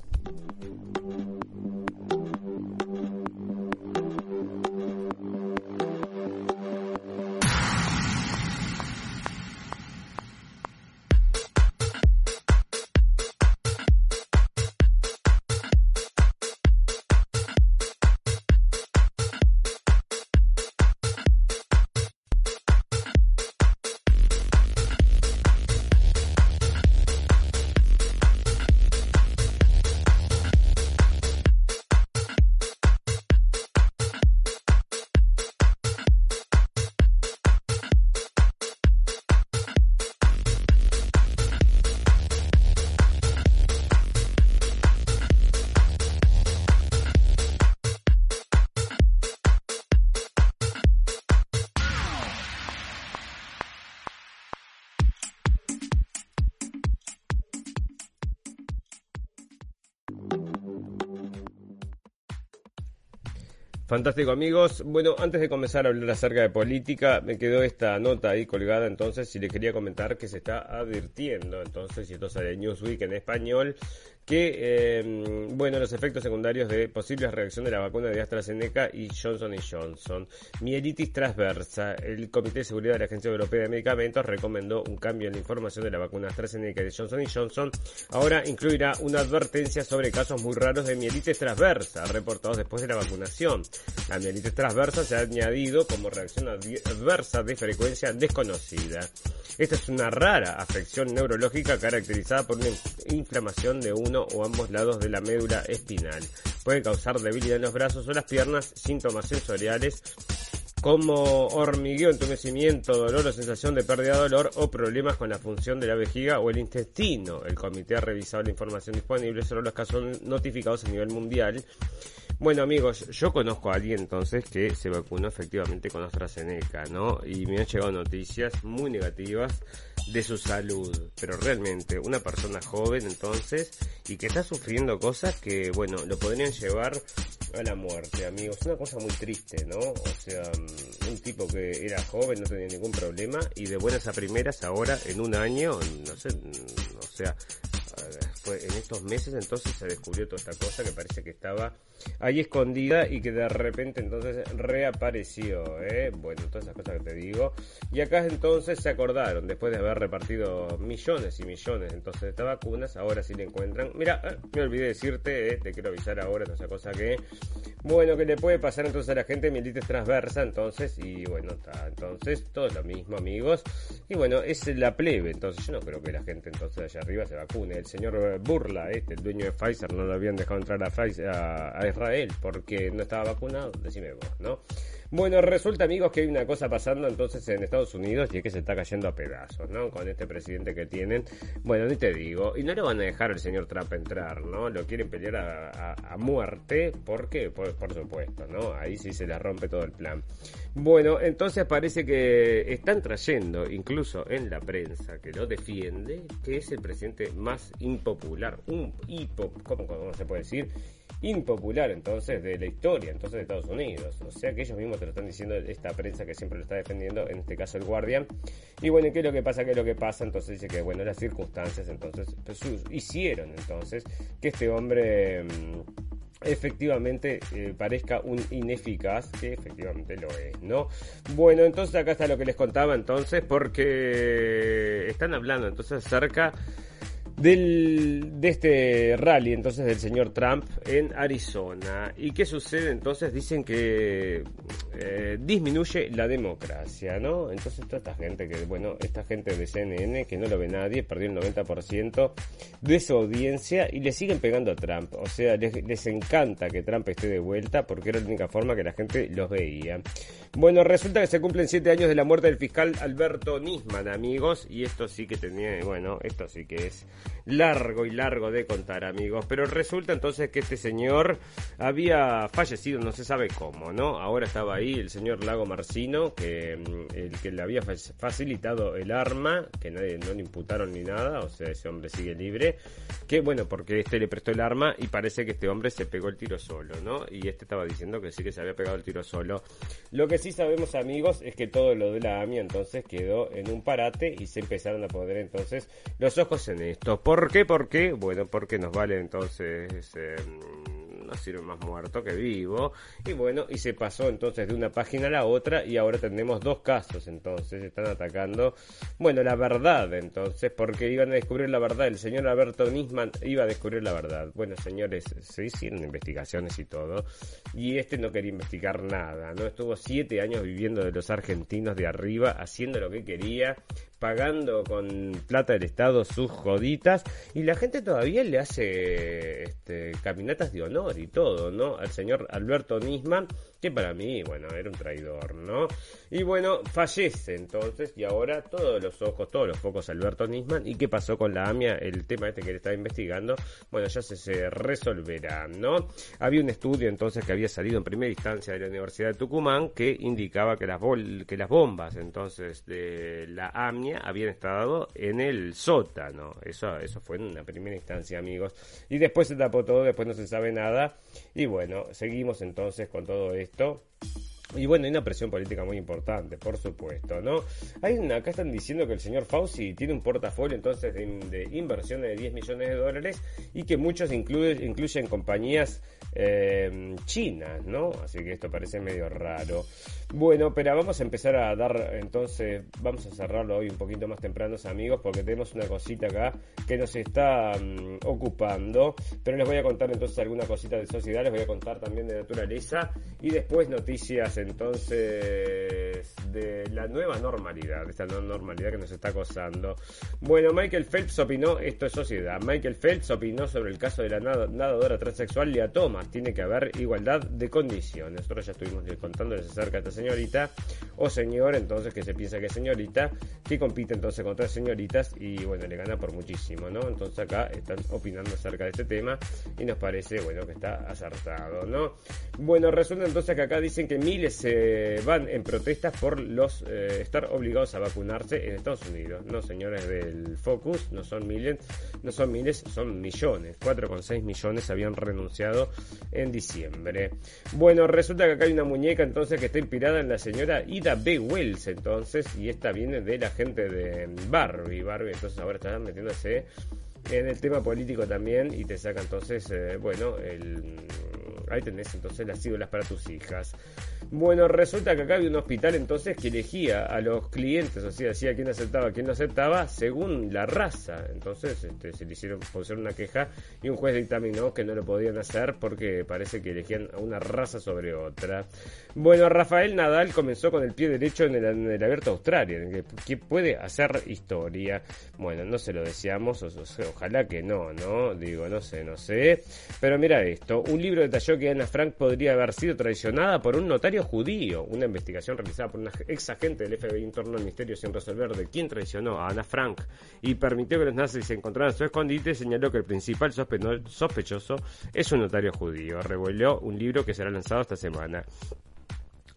Fantástico amigos. Bueno, antes de comenzar a hablar acerca de política, me quedó esta nota ahí colgada entonces y les quería comentar que se está advirtiendo entonces, y esto sale Newsweek en español, que, em, bueno, los efectos secundarios de posibles reacción de la vacuna de AstraZeneca y Johnson Johnson. Mielitis transversa. El Comité de Seguridad de la Agencia Europea de Medicamentos recomendó un cambio en la información de la vacuna AstraZeneca y de Johnson Johnson. Ahora incluirá una advertencia sobre casos muy raros de mielitis transversa reportados después de la vacunación. La mielitis transversa se ha añadido como reacción adversa de frecuencia desconocida. Esta es una rara afección neurológica caracterizada por una inflamación de o ambos lados de la médula espinal. Puede causar debilidad en los brazos o las piernas, síntomas sensoriales como hormigueo, entumecimiento, dolor o sensación de pérdida de dolor o problemas con la función de la vejiga o el intestino. El comité ha revisado la información disponible sobre los casos notificados a nivel mundial. Bueno amigos, yo conozco a alguien entonces que se vacunó efectivamente con AstraZeneca, ¿no? Y me han llegado noticias muy negativas de su salud, pero realmente una persona joven entonces y que está sufriendo cosas que, bueno, lo podrían llevar a la muerte, amigos. Una cosa muy triste, ¿no? O sea, mm, un tipo que era joven, no tenía ningún problema y de buenas a primeras ahora en un año, no sé, mm, o sea, en estos meses entonces se descubrió toda esta cosa que parece que estaba ahí escondida y que de repente entonces reapareció, ¿eh? Bueno, todas esas cosas que te digo. Y acá entonces se acordaron, después de haber repartido millones y millones entonces de estas vacunas, ahora sí le encuentran. Mira, eh, me olvidé decirte, eh, te quiero avisar ahora, esa cosa que, bueno, que le puede pasar entonces a la gente mielitis transversa, entonces, y bueno, está, entonces, todo lo mismo, amigos. Y bueno, es la plebe, entonces yo no creo que la gente entonces allá arriba se vacune. El señor Burla, este, el dueño de Pfizer, no lo habían dejado entrar a, Pfizer, a, a Israel porque no estaba vacunado, decime vos, ¿no? Bueno, resulta amigos que hay una cosa pasando entonces en Estados Unidos y es que se está cayendo a pedazos, ¿no? Con este presidente que tienen. Bueno, ni te digo, y no le van a dejar al señor Trump entrar, ¿no? Lo quieren pelear a, muerte, ¿por qué? Por, por, supuesto, ¿no? Ahí sí se le rompe todo el plan. Bueno, entonces parece que están trayendo, incluso en la prensa que lo defiende, que es el presidente más impopular, un hipo, ¿cómo, cómo se puede decir? Impopular entonces de la historia entonces de Estados Unidos. O sea que ellos mismos te lo están diciendo esta prensa que siempre lo está defendiendo, en este caso el Guardian. Y bueno, ¿qué es lo que pasa? ¿Qué es lo que pasa? Entonces dice que bueno, las circunstancias entonces pues, hicieron entonces que este hombre mm, efectivamente eh, parezca un ineficaz, que efectivamente lo es, ¿no? Bueno, entonces acá está lo que les contaba entonces, porque están hablando entonces acerca del, de este rally entonces del señor Trump en Arizona. ¿Y qué sucede entonces? Dicen que eh, disminuye la democracia, ¿no? Entonces toda esta gente que, bueno, esta gente de CNN que no lo ve nadie, perdió el 90% de su audiencia y le siguen pegando a Trump. O sea, les, les encanta que Trump esté de vuelta porque era la única forma que la gente los veía. Bueno, resulta que se cumplen siete años de la muerte del fiscal Alberto Nisman, amigos, y esto sí que tenía, bueno, esto sí que es largo y largo de contar, amigos. Pero resulta entonces que este señor había fallecido, no se sabe cómo, ¿no? Ahora estaba ahí el señor Lago Marcino, que mm, el que le había facilitado el arma, que nadie no le imputaron ni nada, o sea, ese hombre sigue libre. Que bueno, porque este le prestó el arma y parece que este hombre se pegó el tiro solo, ¿no? Y este estaba diciendo que sí que se había pegado el tiro solo. Lo que sí sabemos, amigos, es que todo lo de la AMIA entonces quedó en un parate y se empezaron a poner entonces los ojos en esto. ¿Por qué? ¿Por qué? Bueno, porque nos vale entonces... Eh, no sirve más muerto que vivo. Y bueno, y se pasó entonces de una página a la otra y ahora tenemos dos casos entonces, están atacando, bueno, la verdad entonces, porque iban a descubrir la verdad, el señor Alberto Nisman iba a descubrir la verdad. Bueno, señores, se hicieron investigaciones y todo, y este no quería investigar nada, ¿no? Estuvo siete años viviendo de los argentinos de arriba, haciendo lo que quería, pagando con plata del Estado sus joditas y la gente todavía le hace este, caminatas de honor y todo, ¿no? Al señor Alberto Nisman, que para mí, bueno, era un traidor, ¿no? Y bueno, fallece entonces y ahora todos los ojos, todos los focos Alberto Nisman. ¿Y qué pasó con la AMIA? El tema este que él estaba investigando, bueno, ya se, resolverá, ¿no? Había un estudio entonces que había salido en primera instancia de la Universidad de Tucumán que indicaba que las, que las bombas entonces de la AMIA habían estado en el sótano. Eso, eso fue en una primera instancia, amigos. Y después se tapó todo, después no se sabe nada. Y bueno, seguimos entonces con todo esto. Y bueno, hay una presión política muy importante, por supuesto, ¿no? Hay una, acá están diciendo que el señor Fauci tiene un portafolio entonces de, inversiones de 10 millones de dólares y que muchos incluyen compañías eh, chinas, ¿no? Así que esto parece medio raro. Bueno, pero vamos a empezar a dar, entonces, vamos a cerrarlo hoy un poquito más temprano, amigos, porque tenemos una cosita acá que nos está mm, ocupando. Pero les voy a contar entonces alguna cosita de sociedad, les voy a contar también de naturaleza y después noticias entonces de la nueva normalidad, de esta nueva normalidad que nos está acosando. Bueno, Michael Phelps opinó, esto es sociedad, Michael Phelps opinó sobre el caso de la nadadora transexual Lea Thomas, tiene que haber igualdad de condiciones. Nosotros ya estuvimos contándoles acerca de esta señorita o señor, entonces que se piensa que es señorita, que compite entonces contra señoritas y bueno, le gana por muchísimo, ¿no? Entonces acá están opinando acerca de este tema y nos parece, bueno, que está acertado, ¿no? Bueno, resulta entonces que acá dicen que miles se van en protestas por los eh, estar obligados a vacunarse en Estados Unidos. No, señores del Focus, no son miles, no son miles, son millones. 4,6 millones habían renunciado en diciembre. Bueno, resulta que acá hay una muñeca entonces que está inspirada en la señora Ida B. Wells entonces, y esta viene de la gente de Barbie. Barbie entonces ahora está metiéndose en el tema político también y te saca entonces, eh, bueno, el, ahí tenés entonces las ídolas para tus hijas. Bueno, resulta que acá había un hospital entonces que elegía a los clientes, o sea, decía quién aceptaba, quién no aceptaba, según la raza. Entonces este, se le hicieron poner una queja y un juez dictaminó que no lo podían hacer porque parece que elegían a una raza sobre otra. Bueno, Rafael Nadal comenzó con el pie derecho en el, en el Abierto Australia, en puede hacer historia. Bueno, no se lo deseamos, ojalá que no, ¿no? Digo, no sé, no sé. Pero mira esto, un libro detalló que Ana Frank podría haber sido traicionada por un notario judío. Una investigación realizada por un ex agente del FBI en torno al misterio sin resolver de quién traicionó a Ana Frank y permitió que los nazis se encontraran en su escondite, señaló que el principal sospechoso es un notario judío. Reveló un libro que será lanzado esta semana.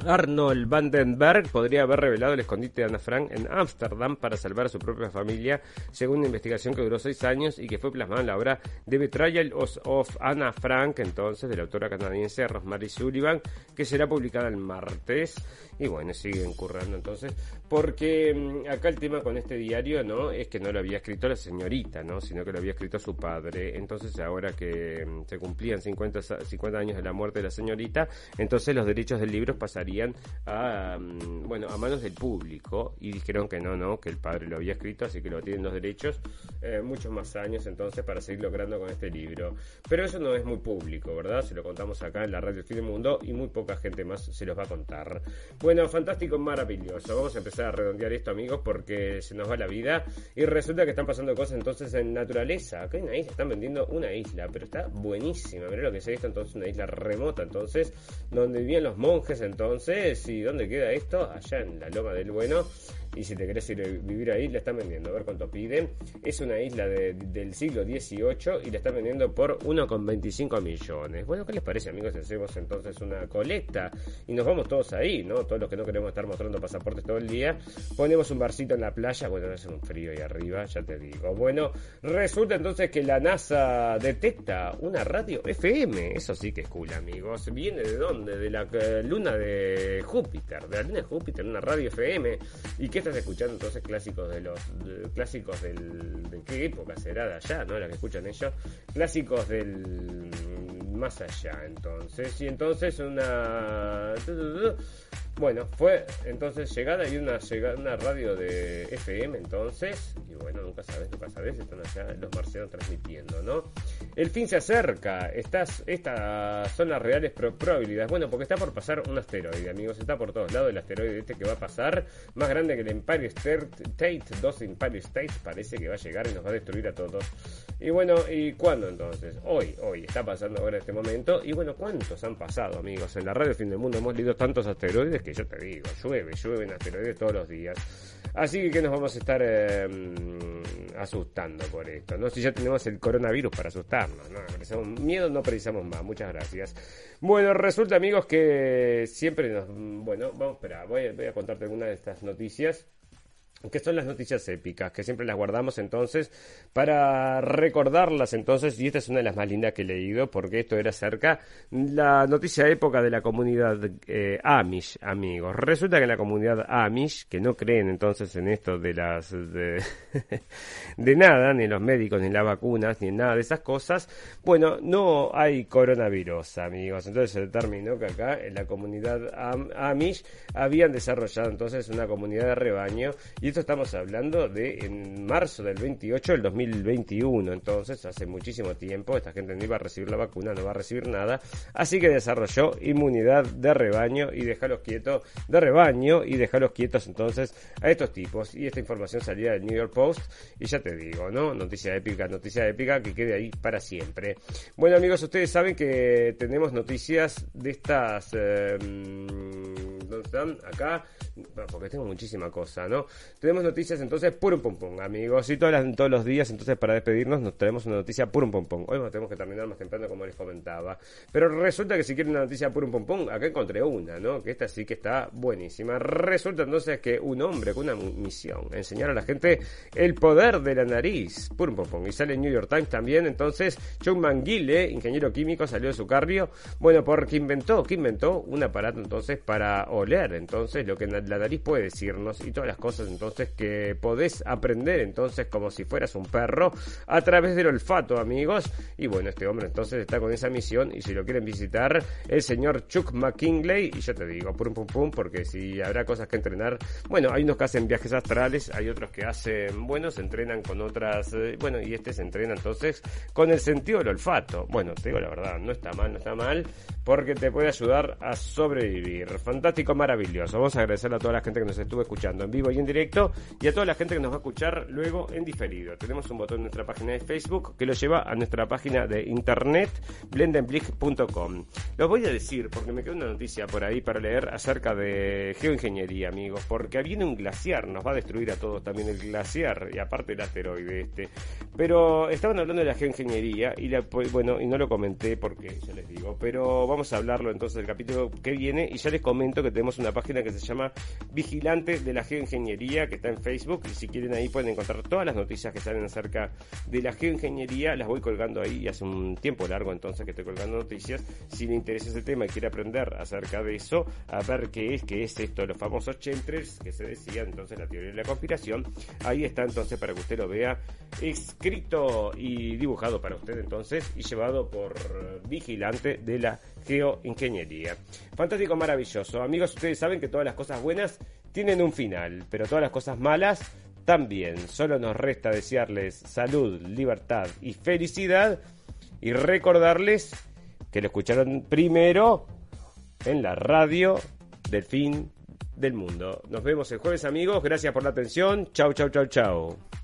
Arnold Vandenberg podría haber revelado el escondite de Ana Frank en Ámsterdam para salvar a su propia familia, según una investigación que duró seis años y que fue plasmada en la obra The Betrayal of Anna Frank, entonces, de la autora canadiense Rosemary Sullivan, que será publicada el martes. Y bueno, siguen currando entonces, porque mm, acá el tema con este diario, ¿no? Es que no lo había escrito la señorita, ¿no? Sino que lo había escrito su padre. Entonces, ahora que mm, se cumplían 50, 50 años de la muerte de la señorita, entonces los derechos del libro pasarían a, mm, bueno, a manos del público. Y dijeron que no, no, que el padre lo había escrito, así que lo tienen los derechos eh, muchos más años entonces para seguir logrando con este libro. Pero eso no es muy público, ¿verdad? Se lo contamos acá en la radio Fin del Mundo y muy poca gente más se los va a contar. Bueno, fantástico, maravilloso. Vamos a empezar a redondear esto, amigos, porque se nos va la vida. Y resulta que están pasando cosas entonces en naturaleza. Acá hay una isla, están vendiendo una isla, pero está buenísima. Mirá lo que se esto entonces, una isla remota, entonces, donde vivían los monjes, entonces. ¿Y dónde queda esto? Allá en la Loma del Bueno y si te querés ir a vivir ahí, la están vendiendo. A ver cuánto piden. Es una isla del siglo XVIII y la están vendiendo por 1,25 millones. Bueno, ¿qué les parece, amigos? Hacemos entonces una colecta y nos vamos todos ahí, ¿no? Todos los que no queremos estar mostrando pasaportes todo el día. Ponemos un barcito en la playa. Bueno, hace un frío ahí arriba, ya te digo. Bueno, resulta entonces que la NASA detecta una radio FM. Eso sí que es cool, amigos. ¿Viene de dónde? De la eh, luna de Júpiter. De la luna de Júpiter, una radio FM. ¿Y qué estás escuchando entonces clásicos de los clásicos del de qué época será de allá, ¿no? La que escuchan ellos, clásicos del más allá, entonces. Y entonces una bueno, fue entonces llegada y una, una radio de FM entonces, y bueno, nunca sabes, nunca sabes, están allá los marcianos transmitiendo, ¿no? El fin se acerca, estas, estas son las reales probabilidades, bueno, porque está por pasar un asteroide, amigos, está por todos lados el asteroide este que va a pasar, más grande que el Empire State, dos Empire States, parece que va a llegar y nos va a destruir a todos. Y bueno, ¿y cuándo entonces? Hoy, hoy, está pasando ahora este momento, y bueno, ¿cuántos han pasado, amigos? En la radio Fin del Mundo hemos leído tantos asteroides que yo te digo, llueve, llueve en asteroides todos los días. Así que nos vamos a estar eh, asustando por esto, ¿no? Si ya tenemos el coronavirus para asustarnos, ¿no? Miedo no precisamos más, muchas gracias. Bueno, resulta amigos que siempre nos... Bueno, vamos, espera, voy, voy a contarte alguna de estas noticias que son las noticias épicas, que siempre las guardamos entonces para recordarlas entonces, y esta es una de las más lindas que he leído, porque esto era cerca la noticia época de la comunidad eh, Amish, amigos. Resulta que la comunidad Amish, que no creen entonces en esto de las de, nada, ni en los médicos, ni las vacunas, ni en nada de esas cosas, bueno, no hay coronavirus, amigos. Entonces se determinó que acá en la comunidad Amish habían desarrollado entonces una comunidad de rebaño, y estamos hablando de en marzo del 28 del 2021. Entonces, hace muchísimo tiempo, esta gente no iba a recibir la vacuna, no va a recibir nada. Así que desarrolló inmunidad de rebaño y dejarlos quietos, de rebaño y dejarlos quietos entonces a estos tipos. Y esta información salía del New York Post. Y ya te digo, ¿no? Noticia épica, noticia épica que quede ahí para siempre. Bueno, amigos, ustedes saben que tenemos noticias de estas. Eh, ¿Dónde están? Acá. Porque tengo muchísima cosa, ¿no? Tenemos noticias entonces purum pum pum, amigos. Y todas todos los días, entonces, para despedirnos, nos traemos una noticia purum pum pum. Hoy tenemos que terminar más temprano, como les comentaba. Pero resulta que si quieren una noticia purum pum acá encontré una, ¿no? Que esta sí que está buenísima. Resulta entonces que un hombre con una misión, enseñar a la gente el poder de la nariz. Purum pum pum. Y sale en New York Times también. Entonces, John Manguile, ingeniero químico, salió de su cardio. Bueno, porque inventó, que inventó un aparato entonces para oler. Entonces, lo que la nariz puede decirnos y todas las cosas entonces que podés aprender entonces como si fueras un perro a través del olfato, amigos. Y bueno, este hombre entonces está con esa misión y si lo quieren visitar, el señor Chuck McKinley, y yo te digo, pum pum pum, porque si habrá cosas que entrenar, bueno, hay unos que hacen viajes astrales, hay otros que hacen, bueno, se entrenan con otras, eh, bueno, y este se entrena entonces con el sentido del olfato. Bueno, te digo la verdad, no está mal, no está mal, porque te puede ayudar a sobrevivir. Fantástico, maravilloso. Vamos a agradecerle a toda la gente que nos estuvo escuchando en vivo y en directo y a toda la gente que nos va a escuchar luego en diferido. Tenemos un botón en nuestra página de Facebook que lo lleva a nuestra página de internet blendenblick.com. Lo voy a decir porque me queda una noticia por ahí para leer acerca de geoingeniería, amigos, porque viene un glaciar, nos va a destruir a todos también el glaciar y aparte el asteroide este. Pero estaban hablando de la geoingeniería y la, pues, bueno, y no lo comenté porque ya les digo, pero a hablarlo entonces del capítulo que viene y ya les comento que tenemos una página que se llama Vigilantes de la Geoingeniería que está en Facebook y si quieren ahí pueden encontrar todas las noticias que salen acerca de la geoingeniería, las voy colgando ahí y hace un tiempo largo entonces que estoy colgando noticias. Si le interesa ese tema y quiere aprender acerca de eso, a ver qué es, qué es esto, los famosos chemtrails que se decía entonces la teoría de la conspiración, ahí está entonces para que usted lo vea escrito y dibujado para usted entonces y llevado por vigilante de la Fantástico, maravilloso. Amigos, ustedes saben que todas las cosas buenas tienen un final, pero todas las cosas malas también. Solo nos resta desearles salud, libertad y felicidad y recordarles que lo escucharon primero en la radio del fin del mundo. Nos vemos el jueves amigos, gracias por la atención. Chau, chau, chau, chau.